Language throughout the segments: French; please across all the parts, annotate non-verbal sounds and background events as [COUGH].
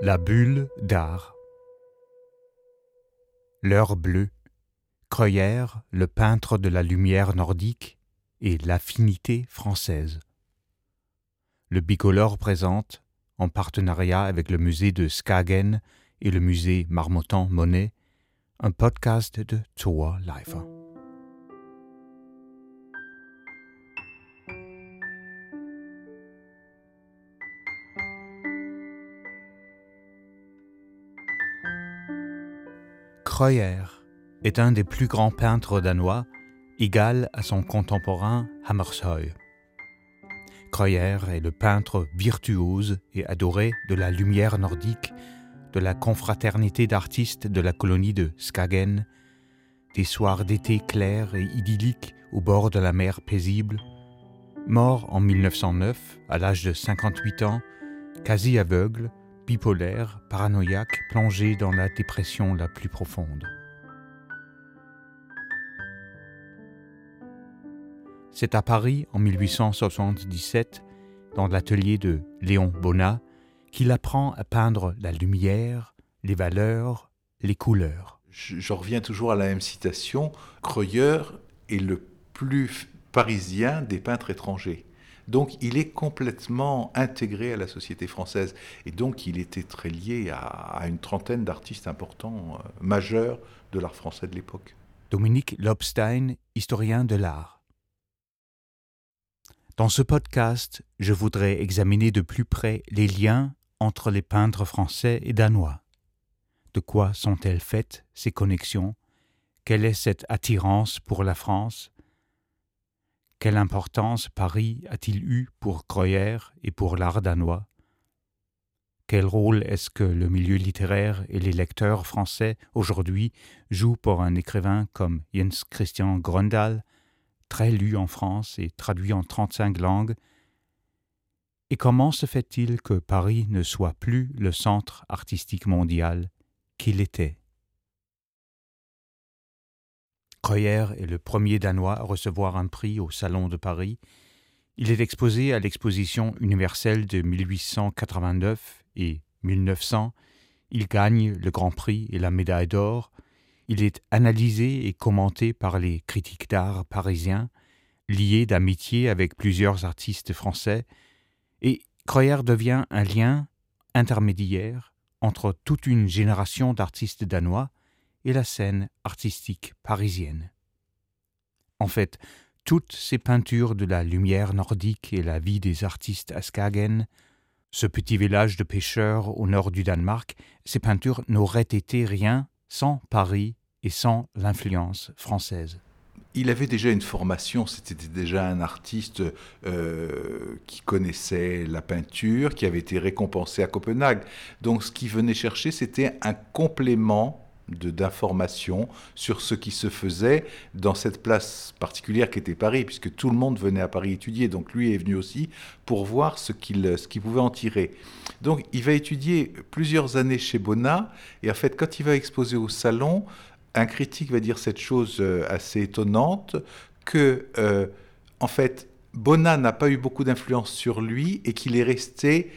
La bulle d'art. L'heure bleue, Creuillère, le peintre de la lumière nordique, et l'affinité française. Le bicolore présente, en partenariat avec le musée de Skagen et le musée Marmottan Monet, un podcast de Tour Life. Kreuer est un des plus grands peintres danois, égal à son contemporain Hammershøi. Kreuer est le peintre virtuose et adoré de la lumière nordique, de la confraternité d'artistes de la colonie de Skagen, des soirs d'été clairs et idylliques au bord de la mer paisible. Mort en 1909, à l'âge de 58 ans, quasi aveugle, bipolaire, paranoïaque, plongé dans la dépression la plus profonde. C'est à Paris, en 1877, dans l'atelier de Léon Bonnat, qu'il apprend à peindre la lumière, les valeurs, les couleurs. Je, je reviens toujours à la même citation. Creuilleur est le plus parisien des peintres étrangers. Donc il est complètement intégré à la société française. Et donc il était très lié à, une trentaine d'artistes importants, euh, majeurs de l'art français de l'époque. Dominique Lobstein, historien de l'art. Dans ce podcast, je voudrais examiner de plus près les liens entre les peintres français et danois. De quoi sont-elles faites, ces connexions? Quelle est cette attirance pour la France? Quelle importance Paris a-t-il eu pour Creuer et pour l'art danois? Quel rôle est-ce que le milieu littéraire et les lecteurs français aujourd'hui jouent pour un écrivain comme Jens Christian Gröndal, très lu en France et traduit en 35 langues? Et comment se fait-il que Paris ne soit plus le centre artistique mondial qu'il était? Kreuer est le premier Danois à recevoir un prix au Salon de Paris. Il est exposé à l'exposition universelle de 1889 et 1900. Il gagne le Grand Prix et la médaille d'or. Il est analysé et commenté par les critiques d'art parisiens, lié d'amitié avec plusieurs artistes français, et Kreuer devient un lien intermédiaire entre toute une génération d'artistes danois et la scène artistique parisienne. En fait, toutes ces peintures de la lumière nordique et la vie des artistes à Skagen, ce petit village de pêcheurs au nord du Danemark, ces peintures n'auraient été rien sans Paris et sans l'influence française il avait déjà une formation, c'était déjà un artiste euh, qui connaissait la peinture, qui avait été récompensé à Copenhague. Donc ce qu'il venait chercher, c'était un complément d'informations sur ce qui se faisait dans cette place particulière qui était Paris, puisque tout le monde venait à Paris étudier. Donc lui est venu aussi pour voir ce qu'il pouvait en tirer. Donc il va étudier plusieurs années chez Bonnat, et en fait quand il va exposer au salon, un critique va dire cette chose euh, assez étonnante que, euh, en fait, Bonnat n'a pas eu beaucoup d'influence sur lui et qu'il est resté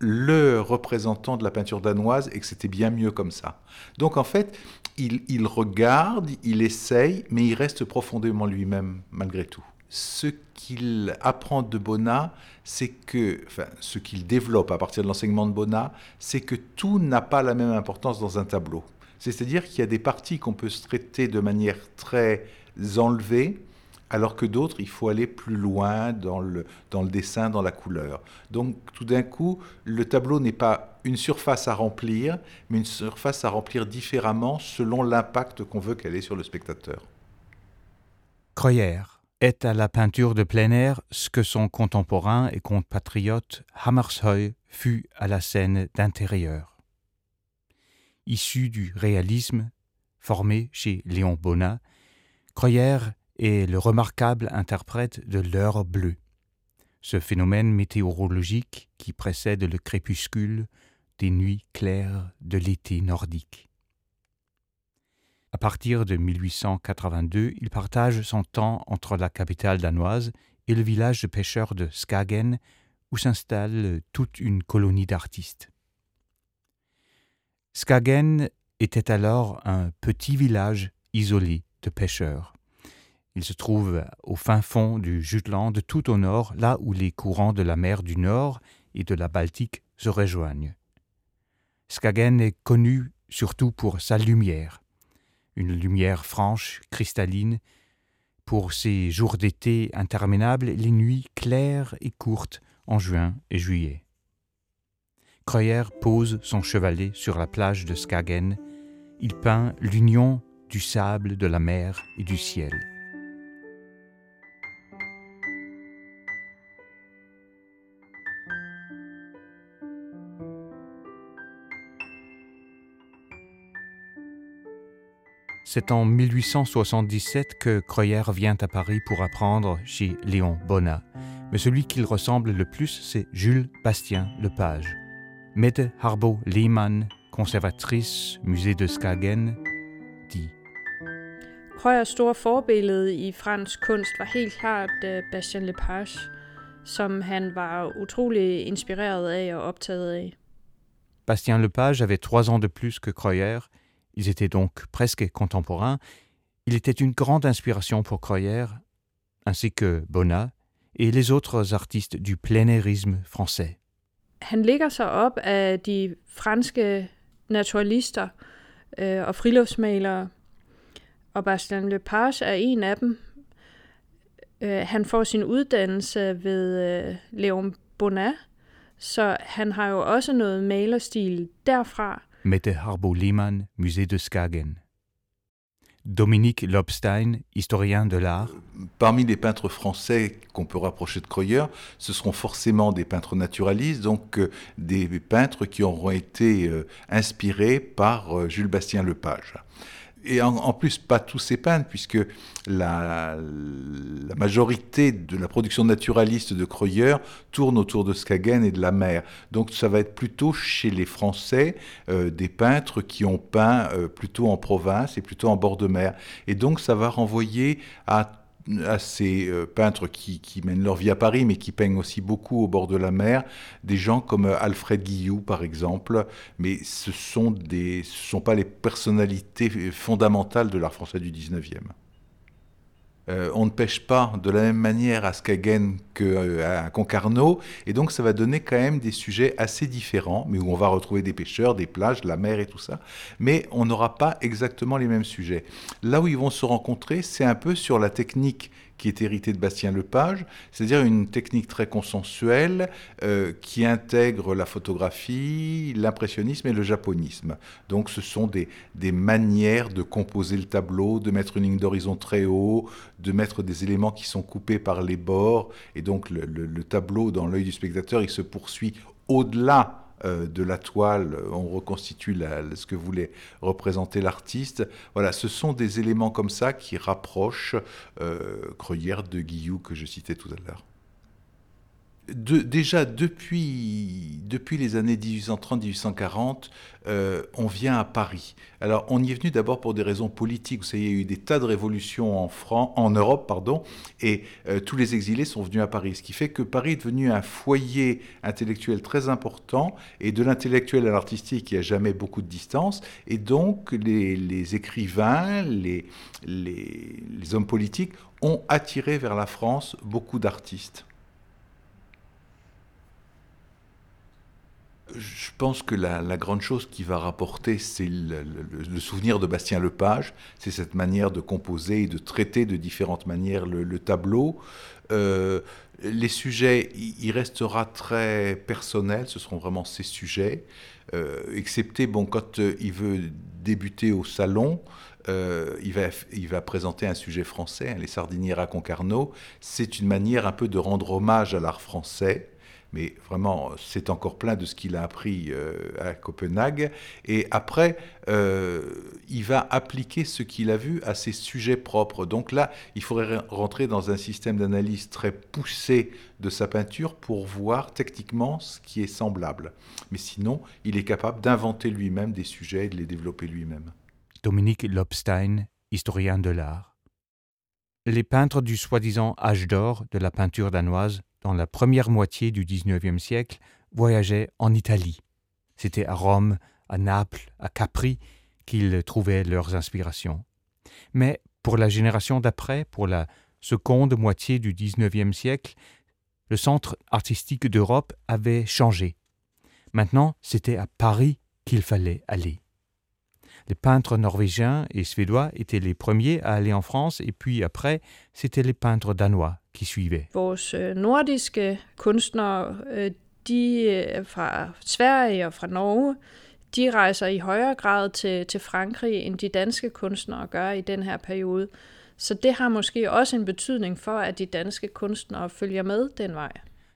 le représentant de la peinture danoise et que c'était bien mieux comme ça. Donc en fait, il, regarde, il essaye, mais il reste profondément lui-même malgré tout. Ce qu'il apprend de Bonnat, c'est que, enfin, ce qu'il développe à partir de l'enseignement de Bonnat, c'est que tout n'a pas la même importance dans un tableau. C'est-à-dire qu'il y a des parties qu'on peut se traiter de manière très enlevée, alors que d'autres, il faut aller plus loin dans le, dans le dessin, dans la couleur. Donc tout d'un coup, le tableau n'est pas une surface à remplir, mais une surface à remplir différemment selon l'impact qu'on veut qu'elle ait sur le spectateur. Creuer est à la peinture de plein air ce que son contemporain et compatriote Hammershøi fut à la scène d'intérieur issu du réalisme formé chez Léon Bonnat, Creuer est le remarquable interprète de l'heure bleue, ce phénomène météorologique qui précède le crépuscule des nuits claires de l'été nordique. À partir de 1882, il partage son temps entre la capitale danoise et le village de pêcheurs de Skagen, où s'installe toute une colonie d'artistes. Skagen était alors un petit village isolé de pêcheurs. Il se trouve au fin fond du Jutland, tout au nord, là où les courants de la mer du Nord et de la Baltique se rejoignent. Skagen est connu surtout pour sa lumière, une lumière franche, cristalline, pour ses jours d'été interminables, les nuits claires et courtes en juin et juillet. Kreuer pose son chevalet sur la plage de Skagen. Il peint l'union du sable, de la mer et du ciel. C'est en 1877 que Kreuer vient à Paris pour apprendre chez Léon Bonnat. Mais celui qu'il ressemble le plus, c'est Jules Bastien Lepage. Mette Harbo Lehmann, conservatrice musée de Skagen, dit Krøyers store forbillede i fransk kunst var helt klart uh, Bastien Lepage, som han var utrolig inspireret af og optaget af. Bastien Lepage avait trois ans de plus que Kreuer Ils étaient donc presque contemporains. Il était une grande inspiration pour Croyer, ainsi que Bonnat et les autres artistes du plénérisme français. Han ligger sig op af de franske naturalister øh, og friluftsmalere, og Bastien Lepage er en af dem. Øh, han får sin uddannelse ved øh, Léon Bonnat, så han har jo også noget malerstil derfra. Mette Harbo Lehmann, musée de Skagen. Dominique Lobstein, historien de l'art. Parmi les peintres français qu'on peut rapprocher de Kreuer, ce seront forcément des peintres naturalistes, donc euh, des peintres qui auront été euh, inspirés par euh, Jules Bastien Lepage et en, plus, pas tous ces peintres, puisque la, majorité de la production naturaliste de Kreuer tourne autour de Skagen et de la mer. Donc ça va être plutôt chez les Français euh, des peintres qui ont peint euh, plutôt en province et plutôt en bord de mer. Et donc ça va renvoyer à à ces euh, peintres qui, mènent leur vie à Paris, mais qui peignent aussi beaucoup au bord de la mer, des gens comme euh, Alfred Guillou, par exemple, mais ce sont des, ce sont pas les personnalités fondamentales de l'art français du 19e. Euh, on ne pêche pas de la même manière à Skagen qu'à euh, Concarneau, et donc ça va donner quand même des sujets assez différents, mais où on va retrouver des pêcheurs, des plages, la mer et tout ça, mais on n'aura pas exactement les mêmes sujets. Là où ils vont se rencontrer, c'est un peu sur la technique qui est hérité de Bastien Lepage, c'est-à-dire une technique très consensuelle euh, qui intègre la photographie, l'impressionnisme et le japonisme. Donc ce sont des, des manières de composer le tableau, de mettre une ligne d'horizon très haut, de mettre des éléments qui sont coupés par les bords, et donc le, le tableau dans l'œil du spectateur, il se poursuit au-delà de la toile, on reconstitue ce que voulait représenter l'artiste. Voilà, ce sont des éléments comme ça qui rapprochent euh, de Guillou que je citais tout à l'heure déjà depuis, depuis les années 1830-1840, euh, on vient à Paris. Alors, on y est venu d'abord pour des raisons politiques. Vous savez, il y a eu des tas de révolutions en, France, en Europe, pardon, et euh, tous les exilés sont venus à Paris. Ce qui fait que Paris est devenu un foyer intellectuel très important, et de l'intellectuel à l'artistique, il n'y a jamais beaucoup de distance. Et donc, les, écrivains, les, les hommes politiques ont attiré vers la France beaucoup d'artistes. Je pense que la, grande chose qui va rapporter, c'est le, souvenir de Bastien Lepage, c'est cette manière de composer et de traiter de différentes manières le, tableau. Euh, les sujets, il restera très personnel, ce seront vraiment ses sujets, euh, excepté bon, quand euh, il veut débuter au salon, il, va, présenter un sujet français, hein, les sardinières à Concarneau. C'est une manière un peu de rendre hommage à l'art français mais vraiment, c'est encore plein de ce qu'il a appris euh, à Copenhague. Et après, euh, il va appliquer ce qu'il a vu à ses sujets propres. Donc là, il faudrait rentrer dans un système d'analyse très poussé de sa peinture pour voir techniquement ce qui est semblable. Mais sinon, il est capable d'inventer lui-même des sujets et de les développer lui-même. Dominique Lobstein, historien de l'art. Les peintres du soi-disant âge d'or de la peinture danoise dans la première moitié du XIXe siècle, voyageait en Italie. C'était à Rome, à Naples, à Capri, qu'ils trouvaient leurs inspirations. Mais pour la génération d'après, pour la seconde moitié du XIXe siècle, le centre artistique d'Europe avait changé. Maintenant, c'était à Paris qu'il fallait aller. Les peintres norvégiens et suédois étaient les premiers à aller en France, et puis après, c'était les peintres danois qui suivaient. Vores øh, nordiske kunstnere, øh, de øh, fra Sverige og fra Norge, de rejser i højere grad til, til Frankrig, end de danske kunstnere gør i den her periode. Så det har måske også en betydning for, at de danske kunstnere følger med den vej.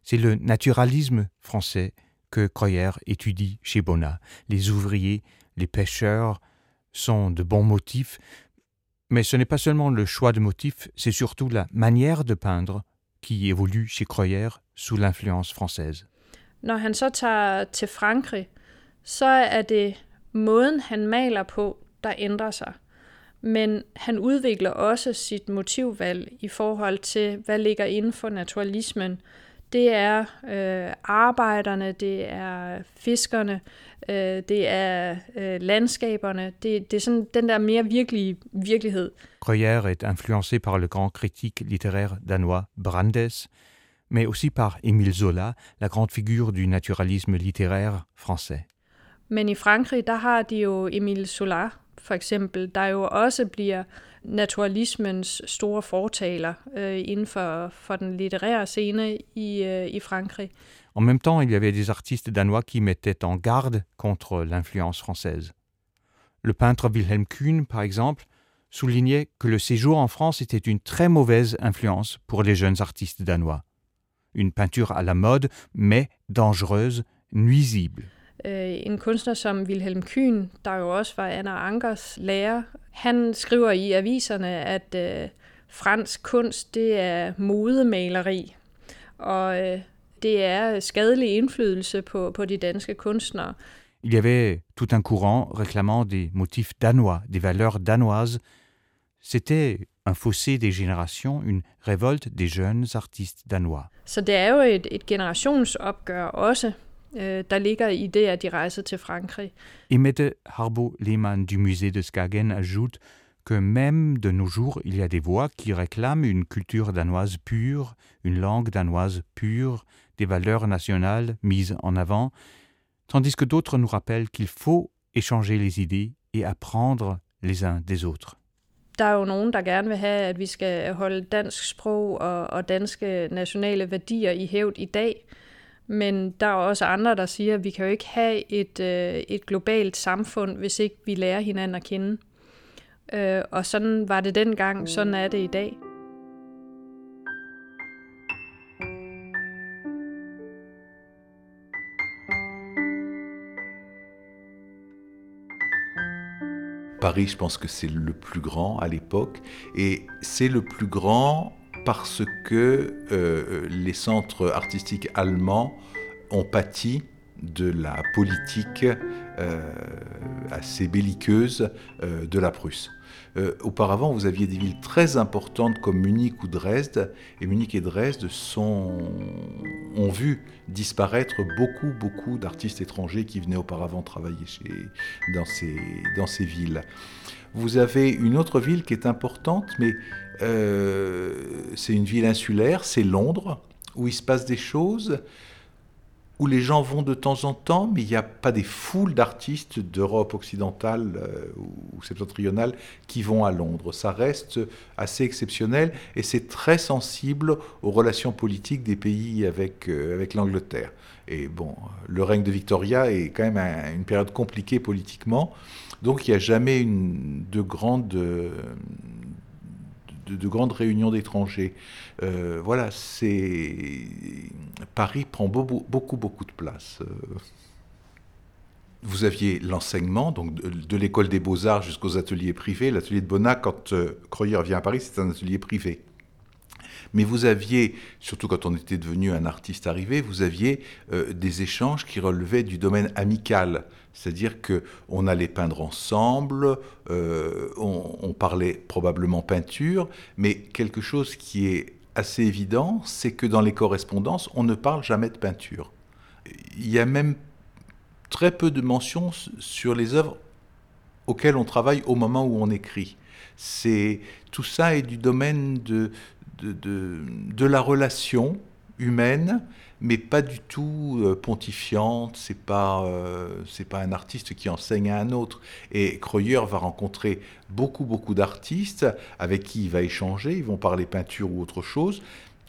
C'est le naturalisme français que Kreuer étudie chez Bonnat. Les ouvriers, les pêcheurs sont de bons motifs, mais ce n'est pas seulement le choix de motifs, c'est surtout la manière de peindre qui évolue chez Kreuer sous l'influence française. Når han så tager til Frankrig, så er det måden, han maler på, der ændrer sig. Men han udvikler også sit motivvalg i forhold til, hvad ligger inden for naturalismen. Det er øh, arbejderne, det er fiskerne, øh, det er øh, landskaberne. Det, det er sådan den der mere virkelige virkelighed. Kreuer est influencé par le grand critique littéraire danois Brandes, mais aussi par Émile Zola, la grande figure du naturalisme littéraire français. Men i Frankrig, der har de jo Emile Zola, for eksempel, der jo også bliver store. En même temps, il y avait des artistes danois qui mettaient en garde contre l'influence française. Le peintre Wilhelm Kuhn, par exemple, soulignait que le séjour en France était une très mauvaise influence pour les jeunes artistes danois. Une peinture à la mode, mais dangereuse, nuisible. Øh, en kunstner som Wilhelm Kuhn, der jo også var Anna Ankers lærer, han skriver i aviserne, at øh, fransk kunst, det er modemaleri, og øh, det er skadelig indflydelse på, på de danske kunstnere. Il y avait tout un courant réclamant des motifs danois, des valeurs danoises. C'était un fossé des générations, une révolte des jeunes artistes danois. Så det er jo et, et generationsopgør også, øh, der ligger i det, at de rejser til Frankrig. Harbo Lehmann du musée de Skagen ajoute que même de nos jours, il y a des voix qui réclament une culture danoise pure, une langue danoise pure, des valeurs nationales mises en avant, tandis que d'autres nous rappellent qu'il faut échanger les idées et apprendre les uns des autres. Der er jo nogen, der gerne vil have, at vi skal holde dansk sprog og, og danske nationale værdier i hævd i dag. Men der er også andre, der siger, at vi kan jo ikke have et, øh, et globalt samfund, hvis ikke vi lærer hinanden at kende. Øh, og sådan var det dengang, sådan er det i dag. Paris, je pense que c'est le plus grand à l'époque, et c'est le plus grand parce que euh, les centres artistiques allemands ont pâti de la politique euh, assez belliqueuse euh, de la Prusse. Euh, auparavant, vous aviez des villes très importantes comme Munich ou Dresde, et Munich et Dresde ont vu disparaître beaucoup, beaucoup d'artistes étrangers qui venaient auparavant travailler dans, ces, villes. Vous avez une autre ville qui est importante, mais euh, c'est une ville insulaire, c'est Londres, où il se passe des choses, où les gens vont de temps en temps, mais il n'y a pas des foules d'artistes d'Europe occidentale euh, ou septentrionale qui vont à Londres. Ça reste assez exceptionnel et c'est très sensible aux relations politiques des pays avec, euh, avec l'Angleterre. Et bon, le règne de Victoria est quand même un- une période compliquée politiquement, donc il n'y a jamais de grandes de, de grandes réunions d'étrangers. Euh, voilà, c'est Paris prend beaucoup, beaucoup, de place. Euh, Vous aviez l'enseignement, donc de, l'école des beaux-arts jusqu'aux ateliers privés. L'atelier de Bonnat, quand euh, Creuer vient à Paris, c'est un atelier privé. Mais vous aviez, surtout quand on était devenu un artiste arrivé, vous aviez euh, des échanges qui relevaient du domaine amical. C'est-à-dire que on allait peindre ensemble, euh, on, on parlait probablement peinture, mais quelque chose qui est assez évident, c'est que dans les correspondances, on ne parle jamais de peinture. Il y a même très peu de mentions sur les œuvres auxquelles on travaille au moment où on écrit. C'est tout ça est du domaine de, de, la relation humaine, mais pas du tout euh, pontifiante. C'est pas euh, pas un artiste qui enseigne à un autre. Et Creuer va rencontrer beaucoup beaucoup d'artistes avec qui il va échanger. Ils vont parler peinture ou autre chose,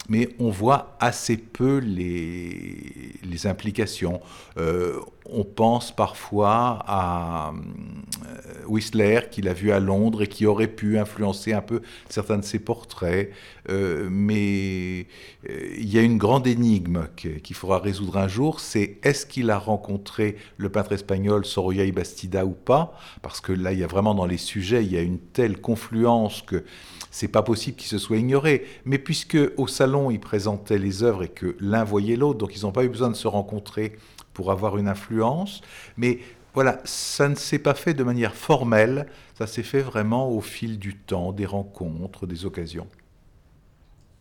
mais on voit assez peu les, implications. Euh, on pense parfois à euh, Whistler, qu'il a vu à Londres et qui aurait pu influencer un peu certains de ses portraits. Euh, mais il y a une grande énigme qu'il faudra résoudre un jour, c'est est-ce qu'il a rencontré le peintre espagnol Sorolla y Bastida ou pas? Parce que là, il y a vraiment dans les sujets, il y a une telle confluence que c'est pas possible qu'il se soit ignoré. Mais puisque au salon, ils présentaient les œuvres et que l'un voyait l'autre, donc ils n'ont pas eu besoin de se rencontrer pour avoir une influence. Mais voilà, ça ne s'est pas fait de manière formelle, ça s'est fait vraiment au fil du temps, des rencontres, des occasions.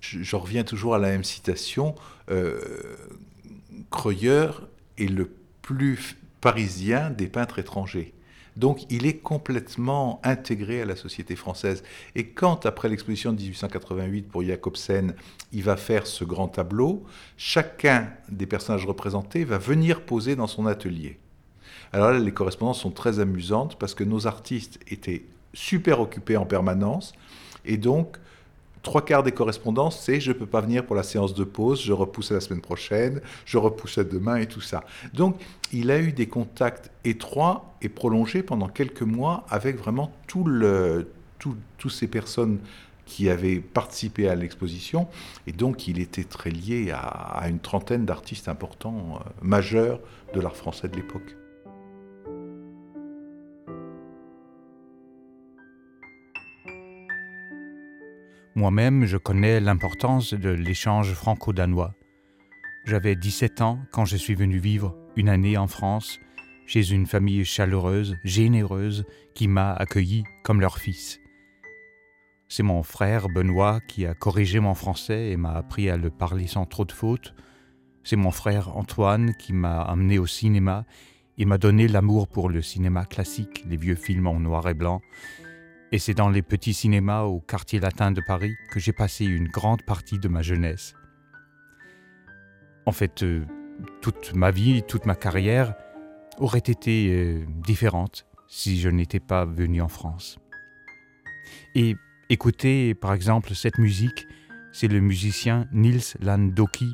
Je, reviens toujours à la même citation. Euh, Creuer est le plus parisien des peintres étrangers. Donc il est complètement intégré à la société française. Et quand, après l'exposition de 1888 pour Jacobsen, il va faire ce grand tableau, chacun des personnages représentés va venir poser dans son atelier. Alors là, les correspondances sont très amusantes parce que nos artistes étaient super occupés en permanence. Et donc, trois quarts des correspondances, c'est je ne peux pas venir pour la séance de pause, je repousse à la semaine prochaine, je repousse à demain et tout ça. Donc, il a eu des contacts étroits et prolongés pendant quelques mois avec vraiment tout toutes ces personnes qui avaient participé à l'exposition. Et donc, il était très lié à, une trentaine d'artistes importants, euh, majeurs de l'art français de l'époque. Moi-même, je connais l'importance de l'échange franco-danois. J'avais 17 ans quand je suis venu vivre une année en France, chez une famille chaleureuse, généreuse, qui m'a accueilli comme leur fils. C'est mon frère Benoît qui a corrigé mon français et m'a appris à le parler sans trop de fautes. C'est mon frère Antoine qui m'a amené au cinéma et m'a donné l'amour pour le cinéma classique, les vieux films en noir et blanc, et c'est dans les petits cinémas au quartier latin de Paris que j'ai passé une grande partie de ma jeunesse. En fait, euh, toute ma vie, toute ma carrière aurait été euh, différente si je n'étais pas venu en France. Et écoutez par exemple cette musique, c'est le musicien Nils Landoki,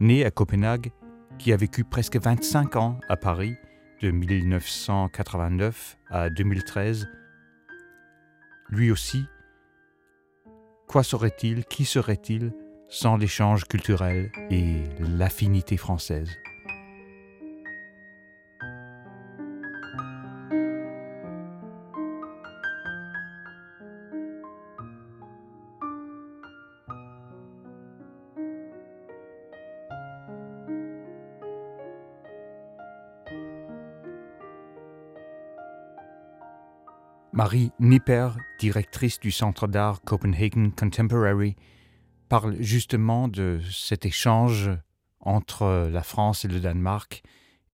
né à Copenhague, qui a vécu presque 25 ans à Paris, de 1989 à 2013, lui aussi, quoi serait-il, qui serait-il sans l'échange culturel et l'affinité française? Marie Nipper, directrice du Centre d'art Copenhagen Contemporary, parle justement de cet échange entre la France et le Danemark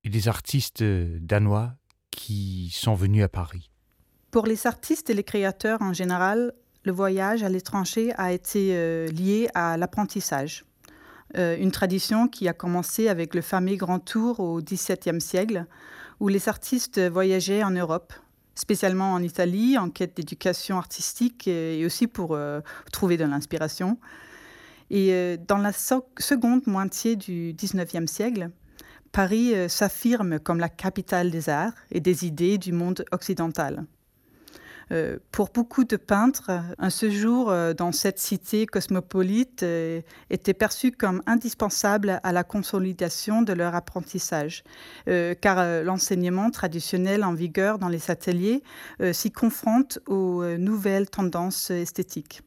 et des artistes danois qui sont venus à Paris. Pour les artistes et les créateurs en général, le voyage à l'étranger a été euh, lié à l'apprentissage. Euh, une tradition qui a commencé avec le fameux Grand Tour au XVIIe siècle, où les artistes voyageaient en Europe spécialement en Italie, en quête d'éducation artistique et aussi pour euh, trouver de l'inspiration. Et euh, dans la seconde moitié du 19e siècle, Paris euh, s'affirme comme la capitale des arts et des idées du monde occidental. Euh, pour beaucoup de peintres, un séjour euh, dans cette cité cosmopolite euh, était perçu comme indispensable à la consolidation de leur apprentissage, car l'enseignement traditionnel en vigueur dans les ateliers s'y confronte aux nouvelles tendances esthétiques.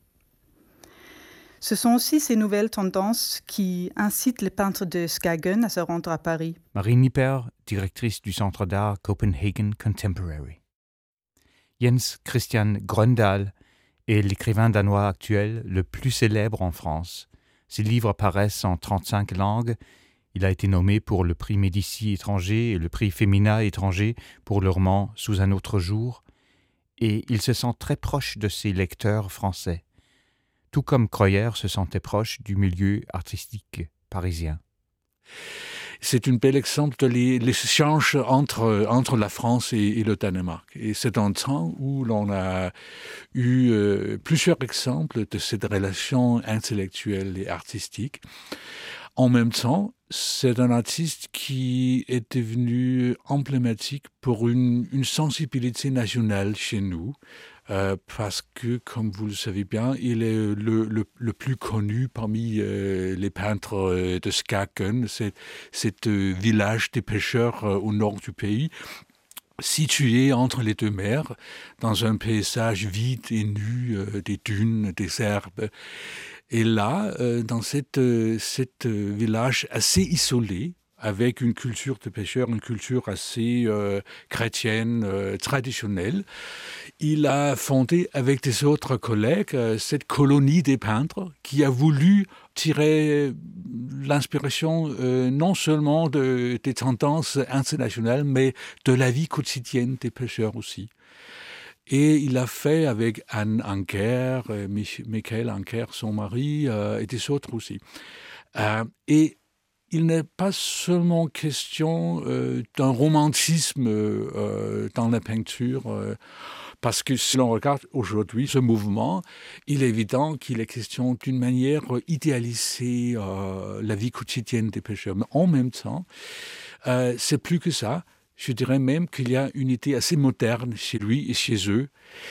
Ce sont aussi ces nouvelles tendances qui incitent les peintres de Skagen à se rendre à Paris. Marie Nipper, directrice du Centre d'art Copenhagen Contemporary. Jens Christian Gröndal est l'écrivain danois actuel le plus célèbre en France. Ses livres paraissent en 35 langues Il a été nommé pour le prix Médicis étranger et le prix Femina étranger pour le roman Sous un autre jour, et il se sent très proche de ses lecteurs français, tout comme Croyer se sentait proche du milieu artistique parisien. C'est un bel exemple de l'échange entre, entre la France et, le Danemark. Et c'est un temps où l'on a eu euh, plusieurs exemples de cette relation intellectuelle et artistique. En même temps, c'est un artiste qui est devenu emblématique pour une, une sensibilité nationale chez nous, euh, parce que, comme vous le savez bien, il est le, le, plus connu parmi euh, les peintres euh, de Skaken, cet village des pêcheurs au nord du pays, situé entre les deux mers, dans un paysage vide et nu, des dunes, des herbes. Et là, euh, dans cette, euh, cette euh, village assez isolé, avec une culture de pêcheurs, une culture assez chrétienne, traditionnelle. Il a fondé avec des autres collègues cette colonie des peintres qui a voulu tirer l'inspiration non seulement de, des tendances internationales, mais de la vie quotidienne des pêcheurs aussi. Et il a fait avec Anne Anker, euh, Michael Anker, son mari, euh, et des autres aussi. Euh, et il n'est pas seulement question d'un romantisme dans la peinture, parce que si l'on regarde aujourd'hui ce mouvement, il est évident qu'il est question d'une manière idéaliser la vie quotidienne des pêcheurs. Mais en même temps, c'est plus que ça. Je dirais même qu'il y a une idée assez moderne chez lui et chez eux.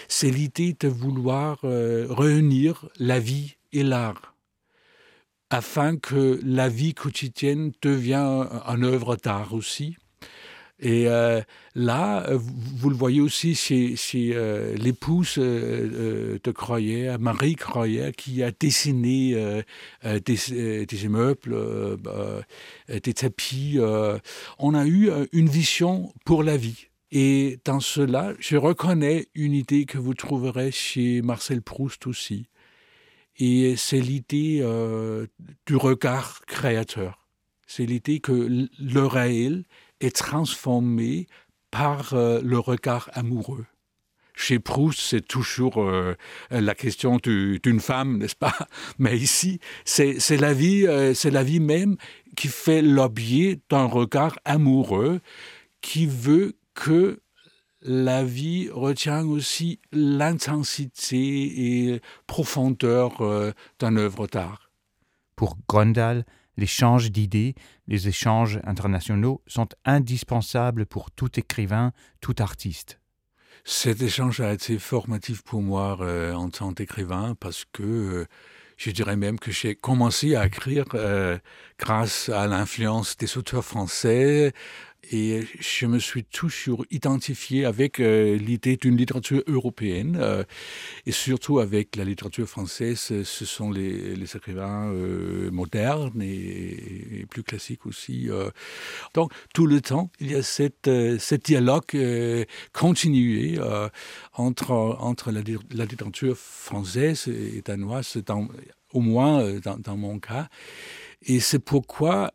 C'est l'idée de vouloir euh, réunir la vie et l'art afin que la vie quotidienne devienne une œuvre d'art aussi. Et euh, là, euh, vous le voyez aussi chez, euh, l'épouse de Croyer, Marie Croyer, qui a dessiné des, des, immeubles, des tapis. on a eu une vision pour la vie. Et dans cela, je reconnais une idée que vous trouverez chez Marcel Proust aussi. Et c'est l'idée du regard créateur. C'est l'idée que le réel est transformé par euh, le regard amoureux. Chez Proust, c'est toujours euh, la question d'une femme, n'est-ce pas? [LAUGHS] Mais ici, c'est la vie, euh, c'est la vie même qui fait l'objet d'un regard amoureux qui veut que la vie retient aussi l'intensité et profondeur d'une œuvre d'art. Pour Grondal, L'échange d'idées, les échanges internationaux sont indispensables pour tout écrivain, tout artiste. Cet échange a été formatif pour moi euh, en tant qu'écrivain parce que euh, je dirais même que j'ai commencé à écrire euh, grâce à l'influence des auteurs français, et je me suis toujours identifié avec euh, l'idée d'une littérature européenne euh, et surtout avec la littérature française. Ce sont les, écrivains euh, modernes et, plus classiques aussi. Donc tout le temps, il y a cette, dialogue continué entre, entre la, littérature française et danoise, dans, au moins dans mon cas. Et c'est pourquoi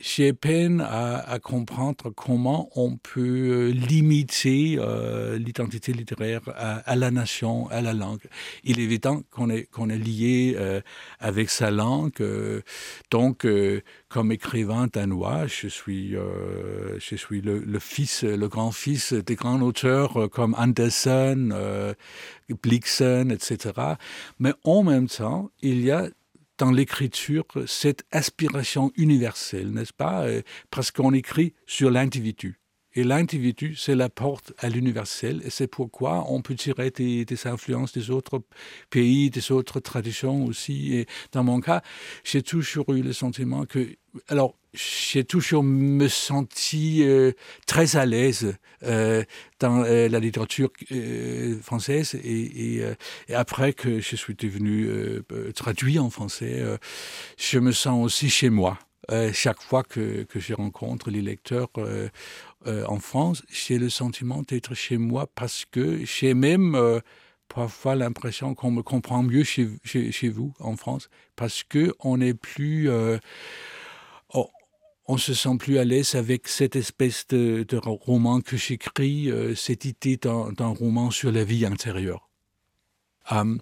j'ai peine à, à, comprendre comment on peut euh, limiter euh, l'identité littéraire à, à, la nation, à la langue. Il est évident qu'on est, qu'on est lié euh, avec sa langue. Euh, donc, euh, comme écrivain danois, je suis, euh, je suis le, le, fils, le grand-fils des grands auteurs comme Andersen, Blixen, etc. Mais en même temps, il y a dans l'écriture cette aspiration universelle, n'est-ce pas? Euh, Parce qu'on écrit sur l'individu. Et l'individu, c'est la porte à l'universel, et c'est pourquoi on peut tirer des, des, influences des autres pays, des autres traditions aussi. Et dans mon cas, j'ai toujours eu le sentiment que, alors, j'ai toujours me senti euh, très à l'aise euh, dans euh, la littérature française et, après que je suis devenu traduit en français, je me sens aussi chez moi. chaque fois que, que je rencontre les lecteurs en France, j'ai le sentiment d'être chez moi parce que j'ai même parfois l'impression qu'on me comprend mieux chez, chez, chez, vous en France parce que on n'est plus on se sent plus à l'aise avec cette espèce de, roman que j'écris, euh, cette idée d'un roman sur la vie intérieure. Hum,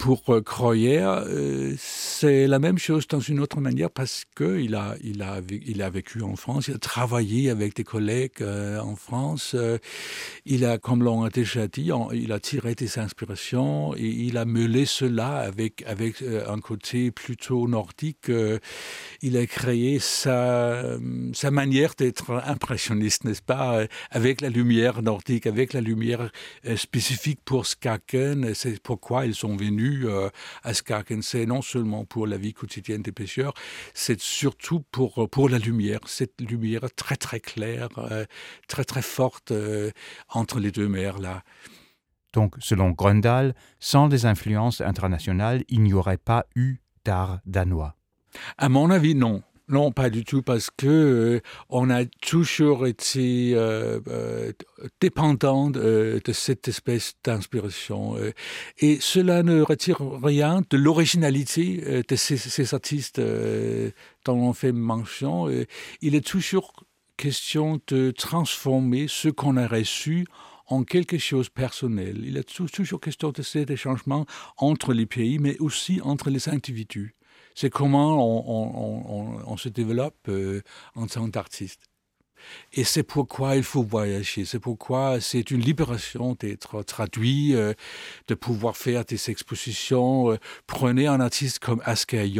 pour euh, Croyer, euh, c'est la même chose dans une autre manière parce qu'il a, il a, il a vécu en France, il a travaillé avec des collègues euh, en France. il a, comme l'on a déjà dit, il a tiré des inspirations et il a meulé cela avec, avec un côté plutôt nordique. il a créé sa, sa manière d'être impressionniste, n'est-ce pas, avec la lumière nordique, avec la lumière spécifique pour Skaken. C'est pourquoi ils sont venus euh, à c'est non seulement pour la vie quotidienne des pêcheurs, c'est surtout pour, pour la lumière, cette lumière très très claire, euh, très très forte euh, entre les deux mers là. Donc, selon Gröndal, sans des influences internationales, il n'y aurait pas eu d'art danois. À mon avis, non. Non, pas du tout, parce que euh, on a toujours été euh, euh, dépendant de, cette espèce d'inspiration. et cela ne retire rien de l'originalité de ces, artistes dont on fait mention. il est toujours question de transformer ce qu'on a reçu en quelque chose personnel. Il est toujours question de ces changements entre les pays, mais aussi entre les individus c'est comment on, se développe euh, en tant qu'artiste. Et c'est pourquoi il faut voyager, c'est pourquoi c'est une libération d'être traduit, euh, de pouvoir faire des expositions. Euh, prenez un artiste comme Asger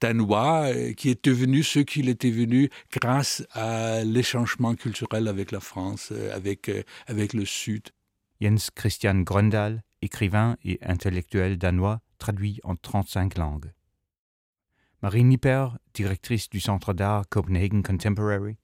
danois, qui est devenu ce qu'il est devenu grâce à l'échangement culturel avec la France, avec, avec le Sud. Jens Christian Gröndal, écrivain et intellectuel danois, traduit en 35 langues. Marie Nipper, directrice du Centre d'art Copenhagen Contemporary.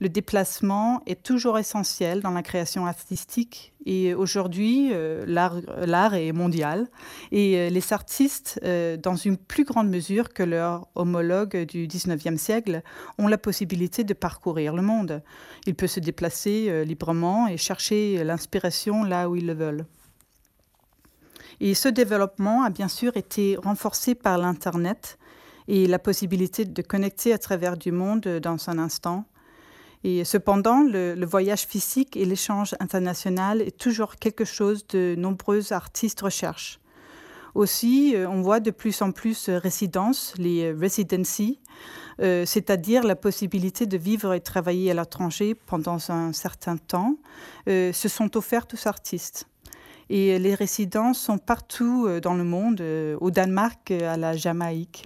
Le déplacement est toujours essentiel dans la création artistique et aujourd'hui, euh, l'art est mondial et euh, les artistes, euh, dans une plus grande mesure que leurs homologues du 19e siècle, ont la possibilité de parcourir le monde. Ils peuvent se déplacer librement et chercher l'inspiration là où ils le veulent. Et ce développement a bien sûr été renforcé par l'Internet et la possibilité de connecter à travers du monde dans un instant. Et cependant, le, voyage physique et l'échange international est toujours quelque chose de nombreux artistes recherchent. Aussi, euh, on voit de plus en plus de résidences, les residencies, euh, c'est-à-dire la possibilité de vivre et travailler à l'étranger pendant un certain temps, euh, se sont offertes aux artistes. Et les résidences sont partout dans le monde, au Danemark, à la Jamaïque.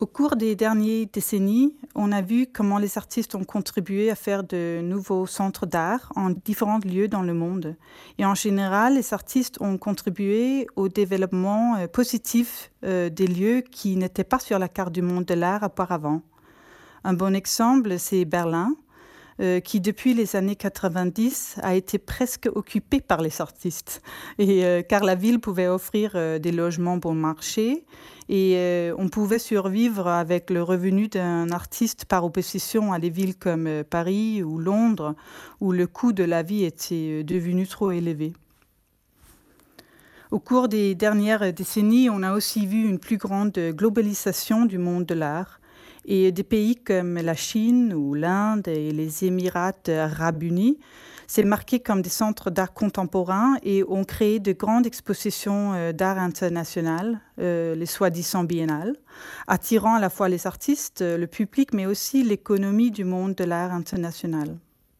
Au cours des dernières décennies, on a vu comment les artistes ont contribué à faire de nouveaux centres d'art en différents lieux dans le monde. Et en général, les artistes ont contribué au développement euh, positif euh, des lieux qui n'étaient pas sur la carte du monde de l'art auparavant. Un bon exemple, c'est Berlin, euh, qui depuis les années 90 a été presque occupée par les artistes, et, car la ville pouvait offrir des logements bon marché et euh, on pouvait survivre avec le revenu d'un artiste par opposition à des villes comme euh, Paris ou Londres, où le coût de la vie était euh, devenu trop élevé. Au cours des dernières décennies, on a aussi vu une plus grande globalisation du monde de l'art et des pays comme la Chine ou l'Inde et les Émirats arabes unis s'est marqué comme des centres d'art contemporain et ont créé de grandes expositions euh, d'art international, euh, les soi-disant biennales, attirant à la fois les artistes, le public, mais aussi l'économie du monde de l'art international.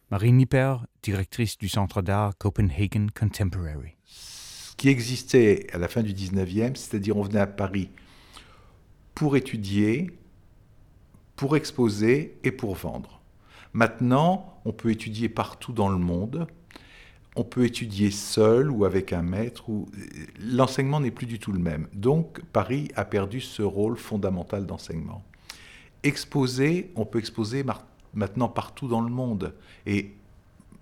Marie Nipper, directrice du Centre d'art Copenhagen Contemporary. Ce qui existait à la fin du 19e, c'est-à-dire on venait à Paris pour étudier, pour exposer et pour vendre. Maintenant, on peut étudier partout dans le monde. On peut étudier seul ou avec un maître. Ou... L'enseignement n'est plus du tout le même. Donc, Paris a perdu ce rôle fondamental d'enseignement. Exposer, on peut exposer maintenant partout dans le monde. Et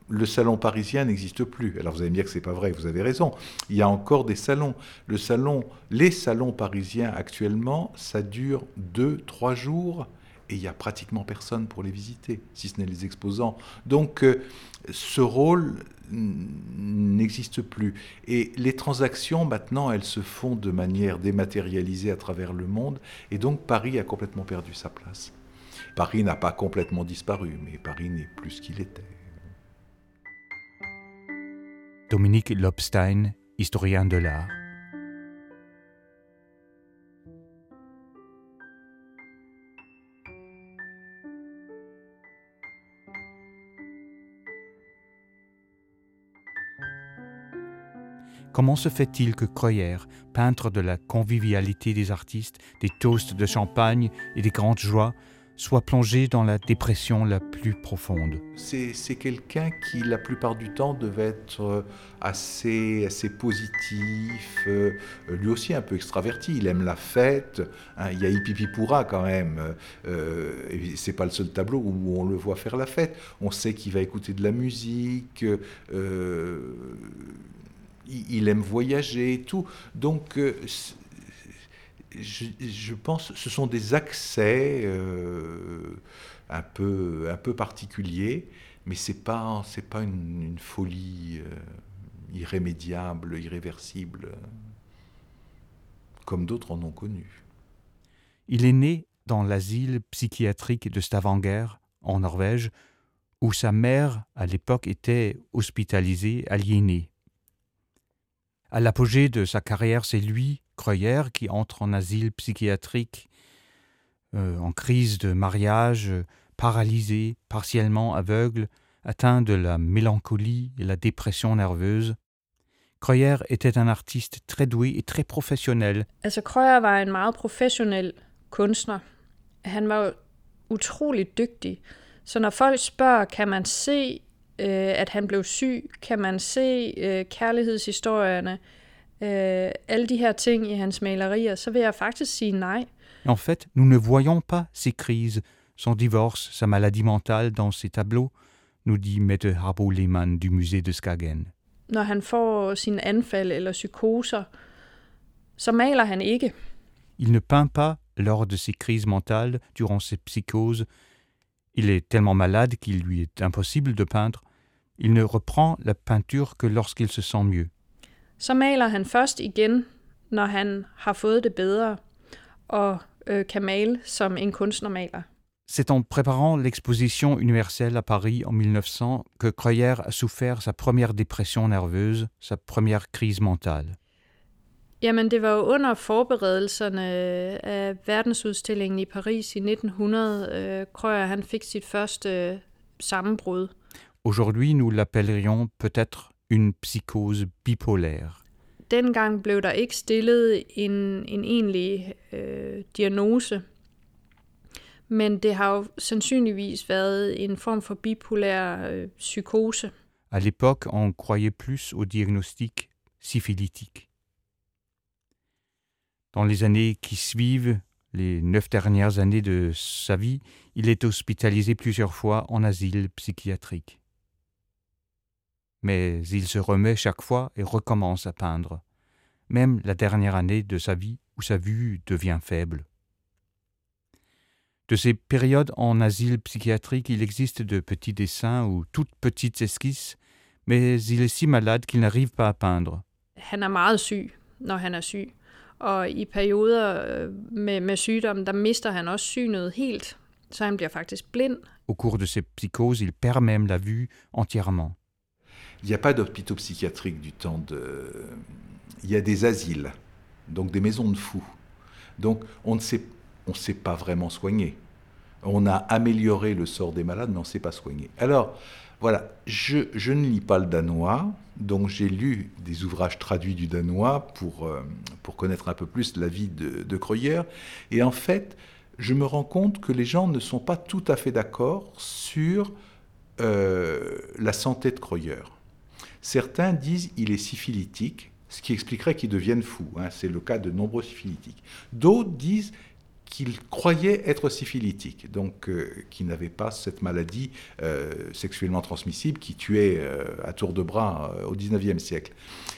le salon parisien n'existe plus. Alors vous allez me dire que c'est pas vrai, vous avez raison. Il y a encore des salons. Le salon, les salons parisiens actuellement, ça dure deux, trois jours et il n'y a pratiquement personne pour les visiter, si ce n'est les exposants. Donc euh, ce rôle n'existe plus. Et les transactions, maintenant, elles se font de manière dématérialisée à travers le monde, et donc Paris a complètement perdu sa place. Paris n'a pas complètement disparu, mais Paris n'est plus ce qu'il était. Dominique Lobstein, historien de l'art. Comment se fait-il que Croyer, peintre de la convivialité des artistes, des toasts de champagne et des grandes joies, soit plongé dans la dépression la plus profonde? C'est quelqu'un qui, la plupart du temps, devait être euh, assez, assez positif, euh, lui aussi un peu extraverti. Il aime la fête. Hein, il y a Ipipipura quand même. Euh, c'est pas le seul tableau où on le voit faire la fête. On sait qu'il va écouter de la musique. Euh, il aime voyager et tout. Donc, euh, je, pense ce sont des accès euh, un, peu, un peu particuliers, mais ce n'est pas, pas une, folie euh, irrémédiable, irréversible, comme d'autres en ont connu. Il est né dans l'asile psychiatrique de Stavanger, en Norvège, où sa mère, à l'époque, était hospitalisée, aliénée. À l'apogée de sa carrière, c'est lui, Creuer, qui entre en asile psychiatrique, euh, en crise de mariage, paralysé, partiellement aveugle, atteint de la mélancolie et la dépression nerveuse. Kreuer était un artiste très doué et très professionnel. Altså var en meget professionel kunstner. Han var utrolig dygtig. Så når folk spørger, kan øh, at han blev syg, kan man se øh, kærlighedshistorierne, alle de her ting i hans malerier, så vil jeg faktisk sige nej. En fait, nous ne voyons pas ces crises, son divorce, sa maladie mentale dans ses tableaux, nous dit Mette Harbo Lehmann du musée de Skagen. Når han får anfald eller psykoser, så maler han ikke. Il ne peint pas lors de ses crises mentales, durant ses psychoses. Il est tellement malade qu'il lui est impossible de peindre. Il ne reprend la peinture que lorsqu'il se sent mieux. Så maler han først igen, når han har fået det bedre og øh, kan male som en kunstner maler. C'est en préparant l'exposition universelle à Paris en 1900 que Kreuer a souffert sa première dépression nerveuse, sa première crise mentale. Jamen, det var jo under forberedelserne af verdensudstillingen i Paris i 1900, øh, Kreuer han fik sit første øh, sammenbrud. Aujourd'hui, nous l'appellerions peut-être une psychose bipolaire. Dengang blev der ikke stillet en, en egentlig øh, diagnose, men det har jo sandsynligvis været en form for bipolær øh, psykose. À l'époque, on croyait plus au diagnostic syphilitique. Dans les années qui suivent, les neuf dernières années de sa vie, il est hospitalisé plusieurs fois en asile psychiatrique mais il se remet chaque fois et recommence à peindre, même la dernière année de sa vie où sa vue devient faible. De ces périodes en asile psychiatrique, il existe de petits dessins ou toutes petites esquisses, mais il est si malade qu'il n'arrive pas à peindre. Han er meget syg, når han er syg. Og i perioder øh, med, med sygdom, der mister han også synet helt, så han bliver faktisk blind. Au cours de ses psychoses, il perd même la vue entièrement. Il n'y a pas d'hôpitaux psychiatriques du temps de... Il y a des asiles, donc des maisons de fous. Donc on ne sait, pas vraiment soigner. On a amélioré le sort des malades, mais on ne sait pas soigner. Alors, voilà, je, ne lis pas le danois, donc j'ai lu des ouvrages traduits du danois pour, euh, pour connaître un peu plus la vie de, de. Et en fait, je me rends compte que les gens ne sont pas tout à fait d'accord sur euh, la santé de Kreuer. Certains disent qu'il est syphilitique, ce qui expliquerait qu'il devienne fou. Hein. c'est le cas de nombreux syphilitiques. D'autres disent qu'il croyait être syphilitique, donc euh, qu'il n'avait pas cette maladie euh, sexuellement transmissible qui tuait euh, à tour de bras au XIXe siècle.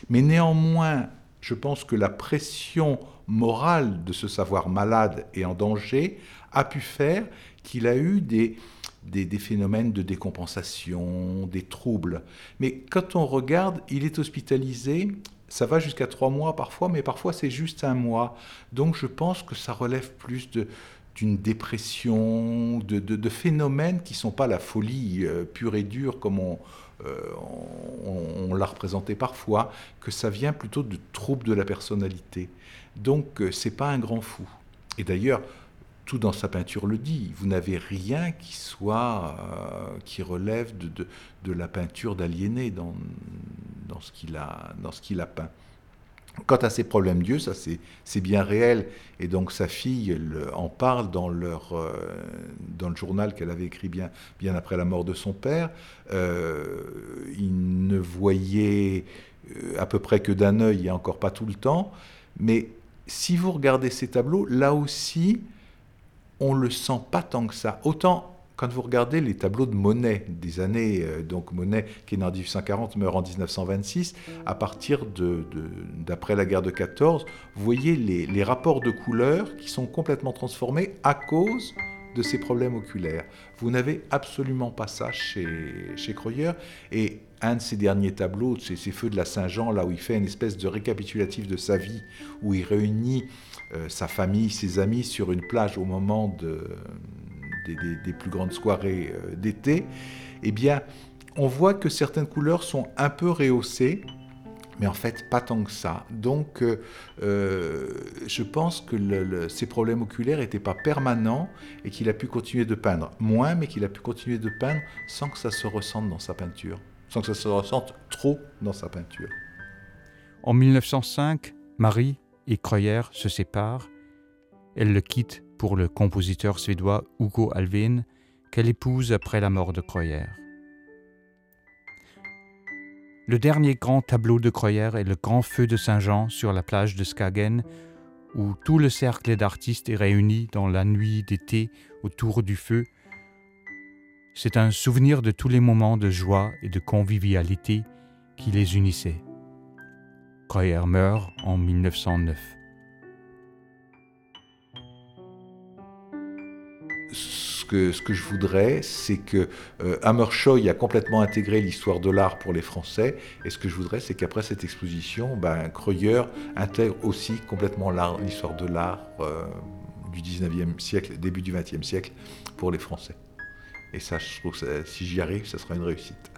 Mais néanmoins, Je pense que la pression morale de ce savoir malade et en danger a pu faire qu'il a eu des, des, phénomènes de décompensation, des troubles. Mais quand on regarde, il est hospitalisé, ça va jusqu'à trois mois parfois, mais parfois c'est juste un mois. Donc je pense que ça relève plus de, d'une dépression, de, phénomènes qui ne sont pas la folie euh, pure et dure comme on, euh, on l'a représenté parfois, que ça vient plutôt de troubles de la personnalité. Donc euh, c'est pas un grand fou. Et d'ailleurs, tout dans sa peinture le dit. Vous n'avez rien qui soit euh, qui relève de, de, la peinture d'aliéné dans, dans ce qu'il a dans a peint. Quant à ses problèmes d'yeux, ça c'est bien réel. Et donc sa fille le, en parle dans, leur, euh, dans le journal qu'elle avait écrit bien, bien après la mort de son père. Euh, il ne voyait euh, à peu près que d'un œil et encore pas tout le temps. Mais si vous regardez ces tableaux, là aussi, on le sent pas tant que ça. Autant quand vous regardez les tableaux de Monet des années, euh, donc Monet qui est né en 1840, meurt en 1926, à partir de, d'après la guerre de 14, vous voyez les, les, rapports de couleurs qui sont complètement transformés à cause de ces problèmes oculaires. Vous n'avez absolument pas ça chez, chez. Et un de ses derniers tableaux, c'est ces Feux de la Saint-Jean, là où il fait une espèce de récapitulatif de sa vie, où il réunit euh, sa famille, ses amis sur une plage au moment de des, des, des plus grandes soirées euh, d'été, eh bien, on voit que certaines couleurs sont un peu rehaussées, mais en fait pas tant que ça. Donc euh, euh je pense que le, le, ces problèmes oculaires n'étaient pas permanents et qu'il a pu continuer de peindre moins, mais qu'il a pu continuer de peindre sans que ça se ressente dans sa peinture, sans que ça se ressente trop dans sa peinture. En 1905, Marie et Kreuer se séparent. Elle le quitte pour le compositeur suédois Hugo Alvin, qu'elle épouse après la mort de Kreuer. Le dernier grand tableau de Kreuer est le grand feu de Saint-Jean sur la plage de Skagen, où tout le cercle d'artistes est réuni dans la nuit d'été autour du feu. C'est un souvenir de tous les moments de joie et de convivialité qui les unissaient. Kreuer meurt en 1909. ce ce que je voudrais, c'est que euh, Hammershoy a complètement intégré l'histoire de l'art pour les Français. Et ce que je voudrais, c'est qu'après cette exposition, ben, Kreuer intègre aussi complètement l'histoire de l'art euh, du 19e siècle, début du 20e siècle pour les Français. Et ça, je trouve que si j'y arrive, ça sera une réussite.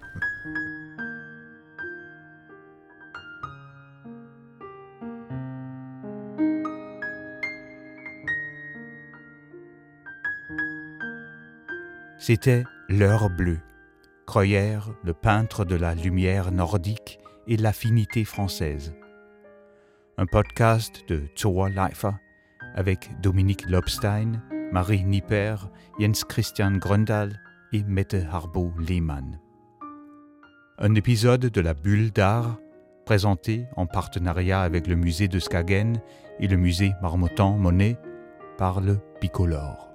C'était l'heure bleue. Creuer, le peintre de la lumière nordique et l'affinité française. Un podcast de Zoa Leifer avec Dominique Lobstein, Marie Nipper, Jens Christian Gröndal et Mette Harbo Lehmann. Un épisode de la Bulle d'art présenté en partenariat avec le musée de Skagen et le musée Marmottan Monet par le Picolore.